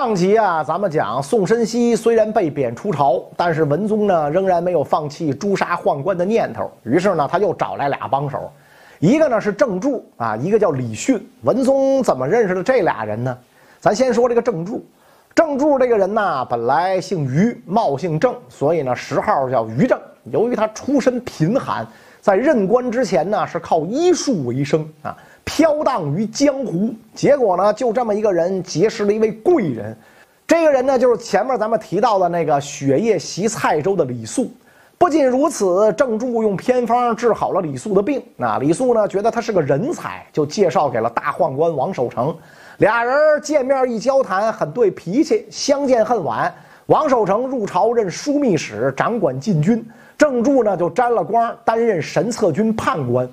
上集啊，咱们讲宋申锡虽然被贬出朝，但是文宗呢仍然没有放弃诛杀宦官的念头。于是呢，他又找来俩帮手，一个呢是郑注啊，一个叫李训。文宗怎么认识的这俩人呢？咱先说这个郑注。郑注这个人呢，本来姓于，冒姓郑，所以呢谥号叫于正。由于他出身贫寒，在任官之前呢是靠医术为生啊。飘荡于江湖，结果呢，就这么一个人结识了一位贵人，这个人呢，就是前面咱们提到的那个雪夜袭蔡州的李肃。不仅如此，郑注用偏方治好了李肃的病。那李肃呢，觉得他是个人才，就介绍给了大宦官王守成。俩人见面一交谈，很对脾气，相见恨晚。王守成入朝任枢密使，掌管禁军；郑注呢，就沾了光，担任神策军判官。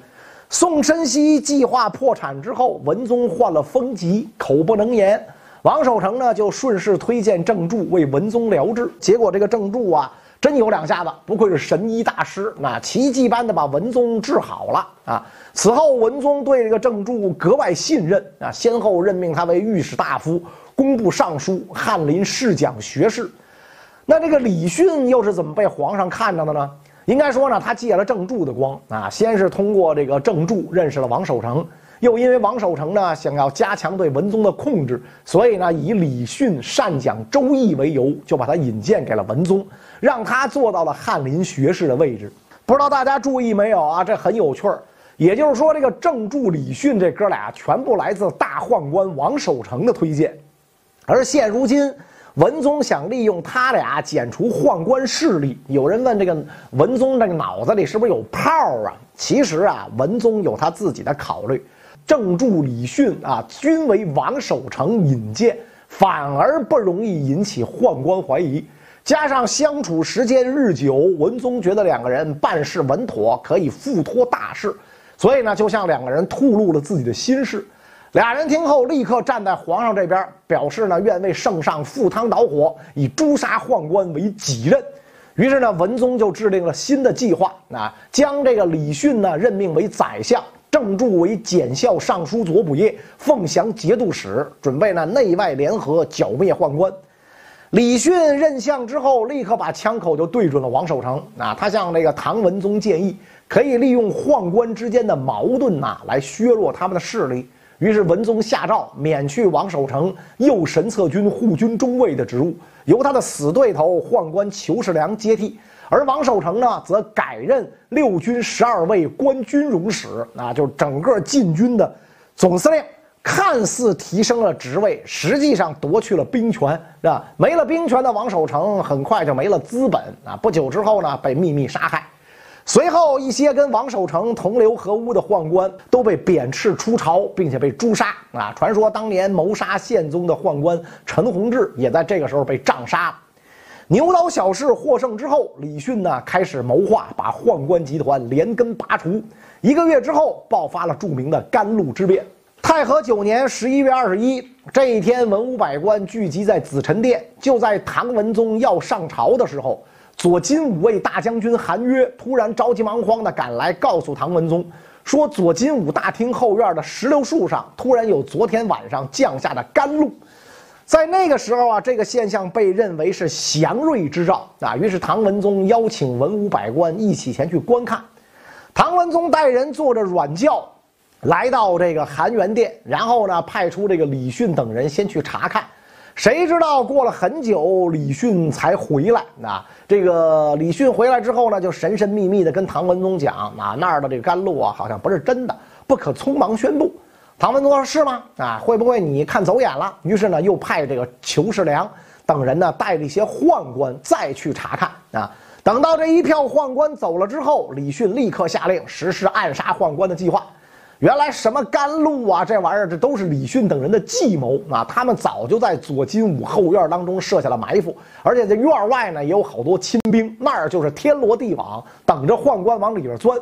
宋申锡计划破产之后，文宗患了风疾，口不能言。王守成呢，就顺势推荐郑注为文宗疗治。结果这个郑注啊，真有两下子，不愧是神医大师，那奇迹般的把文宗治好了啊！此后，文宗对这个郑注格外信任啊，先后任命他为御史大夫、工部尚书、翰林侍讲学士。那这个李训又是怎么被皇上看着的呢？应该说呢，他借了郑注的光啊，先是通过这个郑注认识了王守成，又因为王守成呢想要加强对文宗的控制，所以呢以李训善讲《周易》为由，就把他引荐给了文宗，让他做到了翰林学士的位置。不知道大家注意没有啊？这很有趣儿。也就是说，这个郑注、李训这哥俩全部来自大宦官王守成的推荐，而现如今。文宗想利用他俩剪除宦官势力。有人问这个文宗这个脑子里是不是有泡啊？其实啊，文宗有他自己的考虑。正助、李训啊，均为王守成引荐，反而不容易引起宦官怀疑。加上相处时间日久，文宗觉得两个人办事稳妥，可以付托大事，所以呢，就向两个人吐露了自己的心事。俩人听后，立刻站在皇上这边，表示呢愿为圣上赴汤蹈火，以诛杀宦官为己任。于是呢，文宗就制定了新的计划，啊，将这个李训呢任命为宰相，郑注为检校尚书左仆射，凤翔节度使，准备呢内外联合剿灭宦官。李训任相之后，立刻把枪口就对准了王守成，啊，他向这个唐文宗建议，可以利用宦官之间的矛盾呐，来削弱他们的势力。于是文宗下诏免去王守成右神策军护军中尉的职务，由他的死对头宦官裘世良接替。而王守成呢，则改任六军十二位官军容使，啊，就是整个禁军的总司令。看似提升了职位，实际上夺去了兵权，是吧？没了兵权的王守成，很快就没了资本啊！不久之后呢，被秘密杀害。随后，一些跟王守成同流合污的宦官都被贬斥出朝，并且被诛杀。啊，传说当年谋杀宪宗的宦官陈弘志也在这个时候被杖杀。牛刀小试获胜之后，李训呢开始谋划把宦官集团连根拔除。一个月之后，爆发了著名的甘露之变。太和九年十一月二十一这一天，文武百官聚集在紫宸殿，就在唐文宗要上朝的时候。左金吾卫大将军韩约突然着急忙慌地赶来，告诉唐文宗说：“左金吾大厅后院的石榴树上突然有昨天晚上降下的甘露。”在那个时候啊，这个现象被认为是祥瑞之兆啊。于是唐文宗邀请文武百官一起前去观看。唐文宗带人坐着软轿来到这个含元殿，然后呢，派出这个李训等人先去查看。谁知道过了很久，李训才回来。那这个李训回来之后呢，就神神秘秘的跟唐文宗讲：啊，那儿的这个甘露啊，好像不是真的，不可匆忙宣布。唐文宗说：是吗？啊，会不会你看走眼了？于是呢，又派这个裘世良等人呢，带着一些宦官再去查看。啊，等到这一票宦官走了之后，李训立刻下令实施暗杀宦官的计划。原来什么甘露啊，这玩意儿这都是李训等人的计谋啊！他们早就在左金吾后院当中设下了埋伏，而且这院外呢也有好多亲兵，那儿就是天罗地网，等着宦官往里边钻。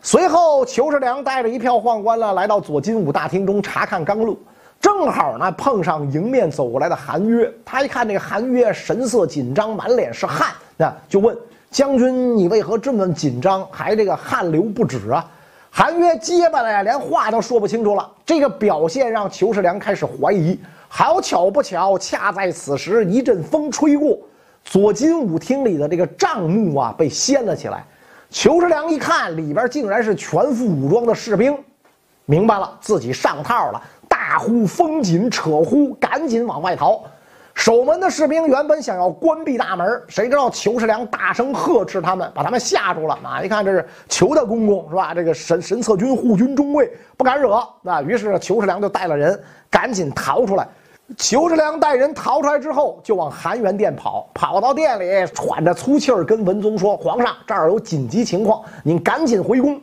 随后，裘世良带着一票宦官呢，来到左金吾大厅中查看甘露，正好呢碰上迎面走过来的韩约。他一看这个韩约神色紧张，满脸是汗，那就问将军：“你为何这么紧张，还这个汗流不止啊？”韩约结巴了呀，连话都说不清楚了。这个表现让裘世良开始怀疑好巧不巧，恰在此时，一阵风吹过，左金武厅里的这个帐幕啊被掀了起来。裘世良一看，里边竟然是全副武装的士兵，明白了自己上套了，大呼封紧，扯呼，赶紧往外逃。守门的士兵原本想要关闭大门，谁知道裘世良大声呵斥他们，把他们吓住了。啊，一看这是裘大公公是吧？这个神神策军护军中尉不敢惹。啊，于是裘世良就带了人赶紧逃出来。裘世良带人逃出来之后，就往含元殿跑，跑到殿里喘着粗气儿跟文宗说：“皇上，这儿有紧急情况，您赶紧回宫。”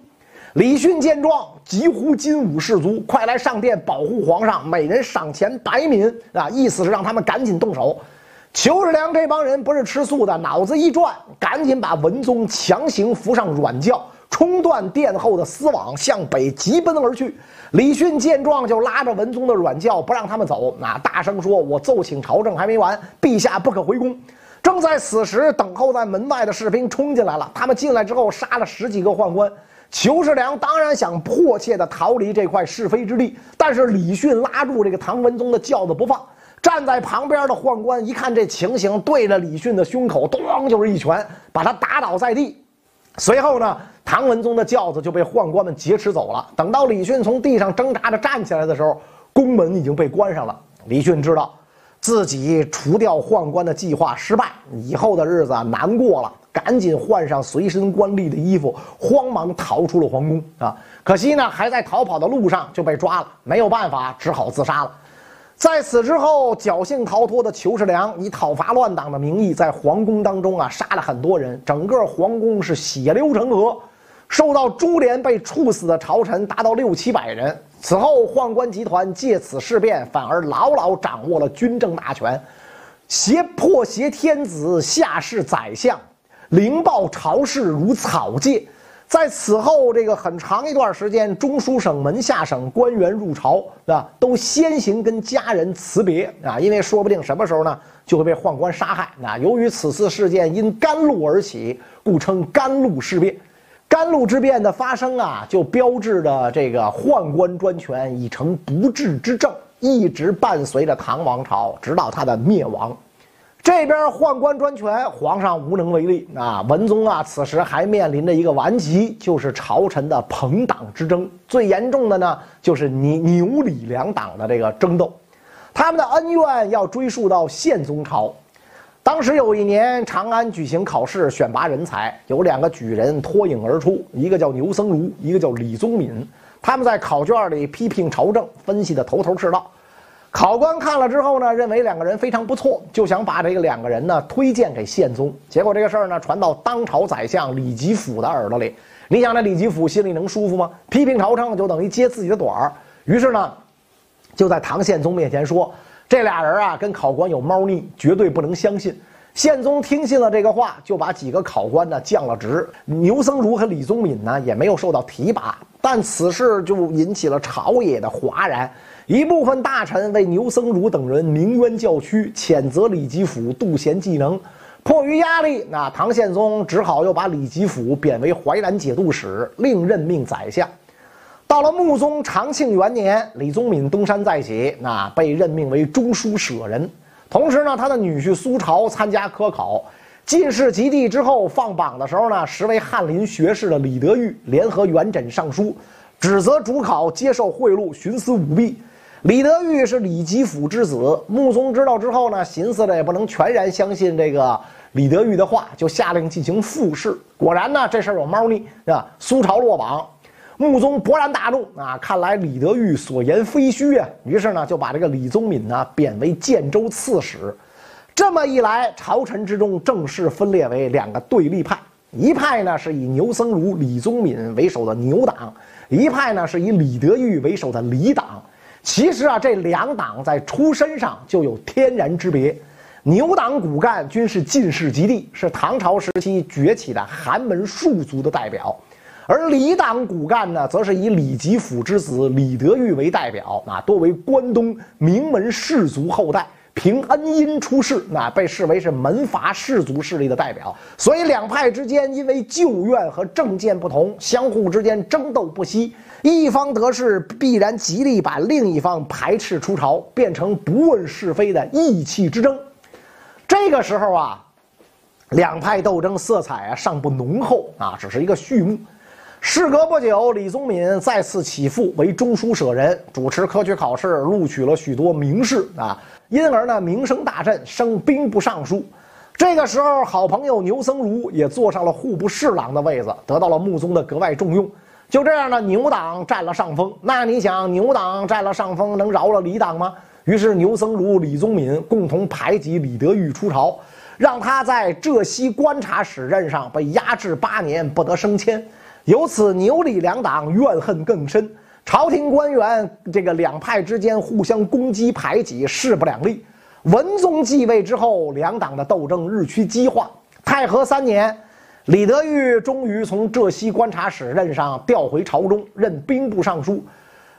李训见状，急呼金武士卒，快来上殿保护皇上，每人赏钱百敏啊！意思是让他们赶紧动手。裘世良这帮人不是吃素的，脑子一转，赶紧把文宗强行扶上软轿，冲断殿后的丝网，向北急奔而去。李训见状，就拉着文宗的软轿，不让他们走，啊，大声说：“我奏请朝政还没完，陛下不可回宫。”正在此时，等候在门外的士兵冲进来了，他们进来之后，杀了十几个宦官。裘世良当然想迫切的逃离这块是非之地，但是李训拉住这个唐文宗的轿子不放。站在旁边的宦官一看这情形，对着李训的胸口咚就是一拳，把他打倒在地。随后呢，唐文宗的轿子就被宦官们劫持走了。等到李训从地上挣扎着站起来的时候，宫门已经被关上了。李训知道，自己除掉宦官的计划失败，以后的日子难过了。赶紧换上随身官吏的衣服，慌忙逃出了皇宫啊！可惜呢，还在逃跑的路上就被抓了，没有办法，只好自杀了。在此之后，侥幸逃脱的裘世良以讨伐乱党的名义，在皇宫当中啊杀了很多人，整个皇宫是血流成河，受到株连被处死的朝臣达到六七百人。此后，宦官集团借此事变，反而牢牢掌握了军政大权，胁迫挟天子下士宰相。灵报朝事如草芥，在此后这个很长一段时间，中书省门下省官员入朝啊，都先行跟家人辞别啊，因为说不定什么时候呢就会被宦官杀害啊。由于此次事件因甘露而起，故称甘露事变。甘露之变的发生啊，就标志着这个宦官专权已成不治之症，一直伴随着唐王朝，直到它的灭亡。这边宦官专权，皇上无能为力啊！文宗啊，此时还面临着一个顽疾，就是朝臣的朋党之争。最严重的呢，就是牛牛李两党的这个争斗。他们的恩怨要追溯到宪宗朝。当时有一年，长安举行考试选拔人才，有两个举人脱颖而出，一个叫牛僧孺，一个叫李宗闵。他们在考卷里批评朝政，分析的头头是道。考官看了之后呢，认为两个人非常不错，就想把这个两个人呢推荐给宪宗。结果这个事儿呢传到当朝宰相李吉甫的耳朵里，你想那李吉甫心里能舒服吗？批评朝政就等于揭自己的短儿。于是呢，就在唐宪宗面前说，这俩人啊跟考官有猫腻，绝对不能相信。宪宗听信了这个话，就把几个考官呢降了职。牛僧孺和李宗闵呢也没有受到提拔，但此事就引起了朝野的哗然。一部分大臣为牛僧孺等人鸣冤叫屈，谴责李吉甫妒贤技能。迫于压力，那唐宪宗只好又把李吉甫贬为淮南节度使，另任命宰相。到了穆宗长庆元年，李宗闵东山再起，那被任命为中书舍人。同时呢，他的女婿苏朝参加科考，进士及第之后放榜的时候呢，时为翰林学士的李德裕联合元稹上书，指责主考接受贿赂、徇私舞弊。李德裕是李吉甫之子，穆宗知道之后呢，寻思着也不能全然相信这个李德裕的话，就下令进行复试。果然呢，这事儿有猫腻，啊，苏朝落榜，穆宗勃然大怒啊！看来李德裕所言非虚啊，于是呢，就把这个李宗闵呢贬为建州刺史。这么一来，朝臣之中正式分裂为两个对立派，一派呢是以牛僧孺、李宗闵为首的牛党，一派呢是以李德裕为首的李党。其实啊，这两党在出身上就有天然之别。牛党骨干均是进士及第，是唐朝时期崛起的寒门庶族的代表；而李党骨干呢，则是以李吉甫之子李德裕为代表，啊，多为关东名门士族后代，凭恩荫出世，那被视为是门阀士族势力的代表。所以两派之间因为旧怨和政见不同，相互之间争斗不息。一方得势，必然极力把另一方排斥出朝，变成不问是非的义气之争。这个时候啊，两派斗争色彩啊尚不浓厚啊，只是一个序幕。事隔不久，李宗闵再次起复为中书舍人，主持科举考试，录取了许多名士啊，因而呢名声大振，升兵部尚书。这个时候，好朋友牛僧孺也坐上了户部侍郎的位子，得到了穆宗的格外重用。就这样呢，牛党占了上风。那你想，牛党占了上风，能饶了李党吗？于是牛僧孺、李宗闵共同排挤李德裕出朝，让他在浙西观察使任上被压制八年，不得升迁。由此，牛李两党怨恨更深，朝廷官员这个两派之间互相攻击排挤，势不两立。文宗继位之后，两党的斗争日趋激化。太和三年，李德裕终于从浙西观察使任上调回朝中，任兵部尚书。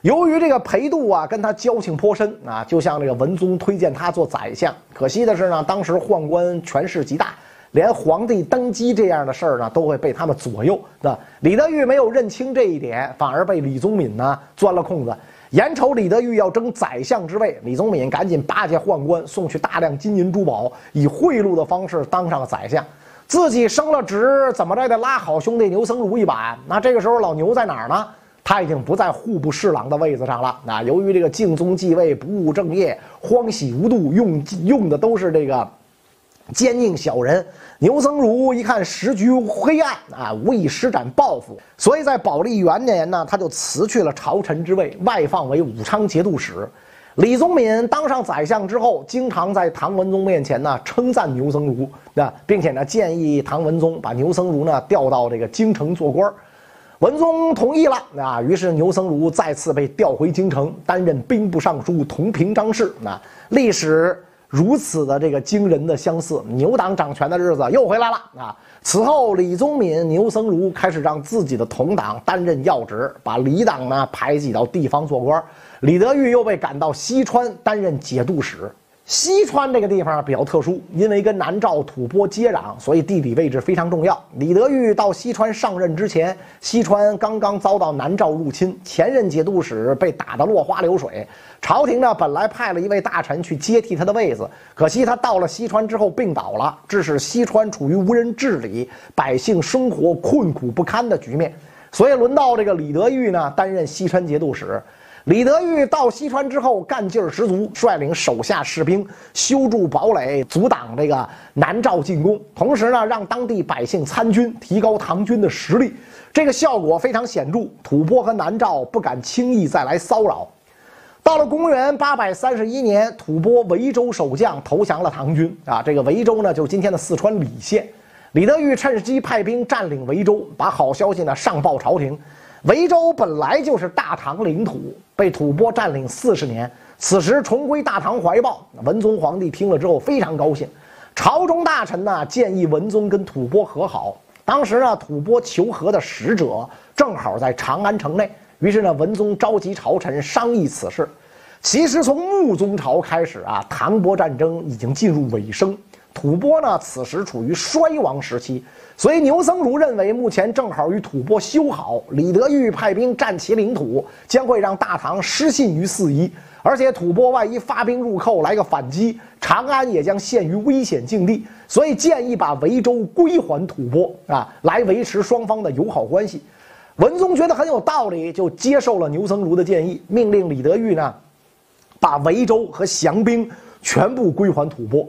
由于这个裴度啊跟他交情颇深啊，就像这个文宗推荐他做宰相。可惜的是呢，当时宦官权势极大。连皇帝登基这样的事儿呢，都会被他们左右。那李德裕没有认清这一点，反而被李宗闵呢钻了空子。眼瞅李德裕要争宰相之位，李宗闵赶紧巴结宦官，送去大量金银珠宝，以贿赂的方式当上了宰相。自己升了职，怎么着也得拉好兄弟牛僧孺一把。那这个时候老牛在哪儿呢？他已经不在户部侍郎的位子上了。那由于这个敬宗继位，不务正业，荒喜无度，用用的都是这个。奸佞小人牛僧孺一看时局黑暗啊，无以施展抱负，所以在宝历元年呢，他就辞去了朝臣之位，外放为武昌节度使。李宗闵当上宰相之后，经常在唐文宗面前呢称赞牛僧孺，那并且呢建议唐文宗把牛僧孺呢调到这个京城做官文宗同意了啊，于是牛僧孺再次被调回京城，担任兵部尚书同平章事。那历史。如此的这个惊人的相似，牛党掌权的日子又回来了啊！此后，李宗闵、牛僧孺开始让自己的同党担任要职，把李党呢排挤到地方做官。李德裕又被赶到西川担任节度使。西川这个地方比较特殊，因为跟南诏吐蕃接壤，所以地理位置非常重要。李德裕到西川上任之前，西川刚刚遭到南诏入侵，前任节度使被打得落花流水。朝廷呢本来派了一位大臣去接替他的位子，可惜他到了西川之后病倒了，致使西川处于无人治理、百姓生活困苦不堪的局面。所以轮到这个李德裕呢担任西川节度使。李德裕到西川之后，干劲儿十足，率领手下士兵修筑堡垒，阻挡这个南诏进攻，同时呢，让当地百姓参军，提高唐军的实力。这个效果非常显著，吐蕃和南诏不敢轻易再来骚扰。到了公元八百三十一年，吐蕃维州守将投降了唐军啊，这个维州呢，就是今天的四川理县。李德裕趁机派兵占领维州，把好消息呢上报朝廷。维州本来就是大唐领土，被吐蕃占领四十年，此时重归大唐怀抱。文宗皇帝听了之后非常高兴，朝中大臣呢建议文宗跟吐蕃和好。当时呢，吐蕃求和的使者正好在长安城内，于是呢，文宗召集朝臣商议此事。其实从穆宗朝开始啊，唐蕃战争已经进入尾声，吐蕃呢此时处于衰亡时期。所以牛僧孺认为，目前正好与吐蕃修好。李德裕派兵占其领土，将会让大唐失信于四夷，而且吐蕃万一发兵入寇，来个反击，长安也将陷于危险境地。所以建议把维州归还吐蕃啊，来维持双方的友好关系。文宗觉得很有道理，就接受了牛僧孺的建议，命令李德裕呢，把维州和降兵全部归还吐蕃。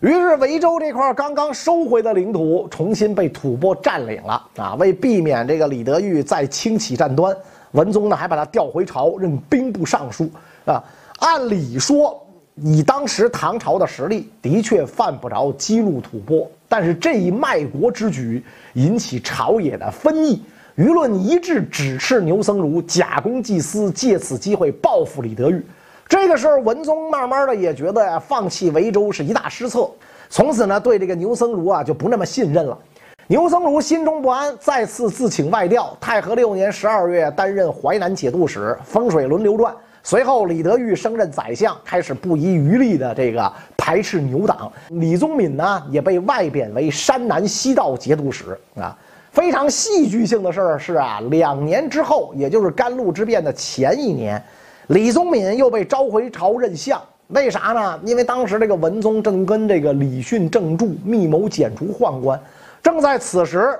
于是维州这块刚刚收回的领土重新被吐蕃占领了啊！为避免这个李德裕再轻启战端，文宗呢还把他调回朝任兵部尚书啊。按理说，以当时唐朝的实力，的确犯不着激怒吐蕃，但是这一卖国之举引起朝野的分议，舆论一致指斥牛僧孺假公济私，借此机会报复李德裕。这个时候，文宗慢慢的也觉得呀，放弃维州是一大失策。从此呢，对这个牛僧孺啊就不那么信任了。牛僧孺心中不安，再次自请外调。太和六年十二月，担任淮南节度使，风水轮流转。随后，李德裕升任宰相，开始不遗余力的这个排斥牛党。李宗闵呢，也被外贬为山南西道节度使啊。非常戏剧性的事儿是啊，两年之后，也就是甘露之变的前一年，李宗闵又被召回朝任相。为啥呢？因为当时这个文宗正跟这个李训、郑注密谋剪除宦官。正在此时，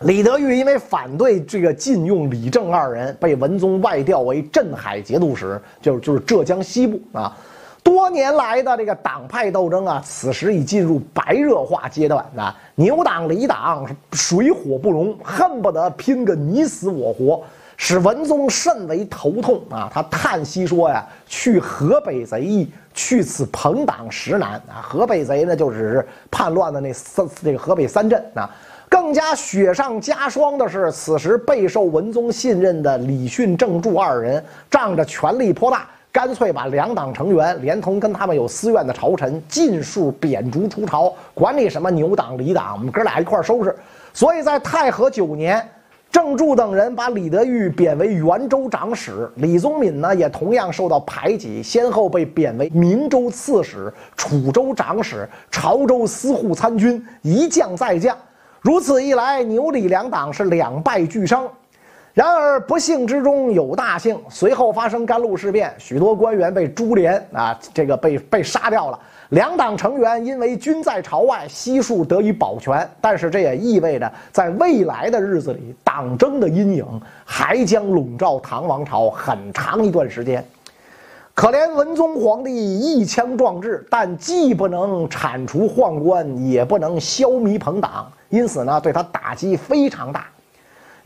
李德裕因为反对这个禁用李郑二人，被文宗外调为镇海节度使，就是就是浙江西部啊。多年来的这个党派斗争啊，此时已进入白热化阶段啊！牛党、李党水火不容，恨不得拼个你死我活，使文宗甚为头痛啊！他叹息说呀：“去河北贼易，去此朋党实难啊！”河北贼呢，就只是叛乱的那三这个河北三镇啊。更加雪上加霜的是，此时备受文宗信任的李训、郑注二人，仗着权力颇大。干脆把两党成员连同跟他们有私怨的朝臣尽数贬逐出朝，管你什么牛党、李党，我们哥俩一块收拾。所以在太和九年，郑注等人把李德裕贬为元州长史，李宗闵呢也同样受到排挤，先后被贬为明州刺史、楚州长史、潮州司户参军，一降再降。如此一来，牛李两党是两败俱伤。然而不幸之中有大幸，随后发生甘露事变，许多官员被株连啊，这个被被杀掉了。两党成员因为均在朝外，悉数得以保全。但是这也意味着，在未来的日子里，党争的阴影还将笼罩唐王朝很长一段时间。可怜文宗皇帝一腔壮志，但既不能铲除宦官，也不能消弭朋党，因此呢，对他打击非常大。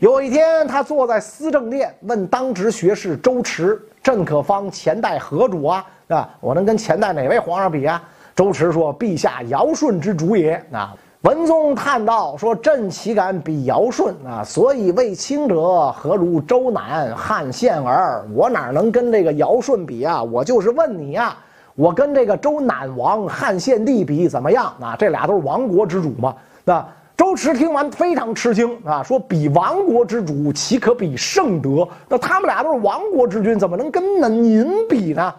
有一天，他坐在思政殿，问当值学士周驰：“朕可方前代何主啊？啊，我能跟前代哪位皇上比啊？”周驰说：“陛下尧舜之主也。”啊，文宗叹道：“说朕岂敢比尧舜啊？所以为卿者何如周南、汉献儿？我哪能跟这个尧舜比啊？我就是问你呀，我跟这个周赧王、汉献帝比怎么样？啊，这俩都是亡国之主嘛，那。”周驰听完非常吃惊啊，说：“比亡国之主，岂可比圣德？那他们俩都是亡国之君，怎么能跟那您比呢？”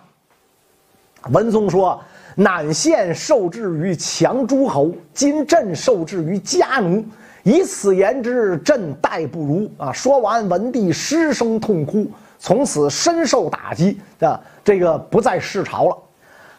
文宗说：“赧献受制于强诸侯，今朕受制于家奴，以此言之，朕待不如啊！”说完，文帝失声痛哭，从此深受打击啊，这个不再世朝了。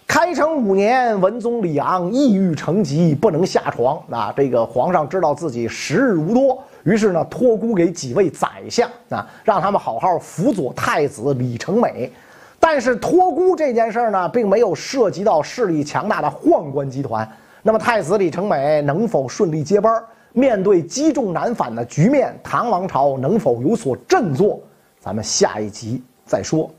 开成五年，文宗李昂抑郁成疾，不能下床。啊，这个皇上知道自己时日无多，于是呢，托孤给几位宰相啊，让他们好好辅佐太子李成美。但是托孤这件事呢，并没有涉及到势力强大的宦官集团。那么太子李成美能否顺利接班？面对积重难返的局面，唐王朝能否有所振作？咱们下一集再说。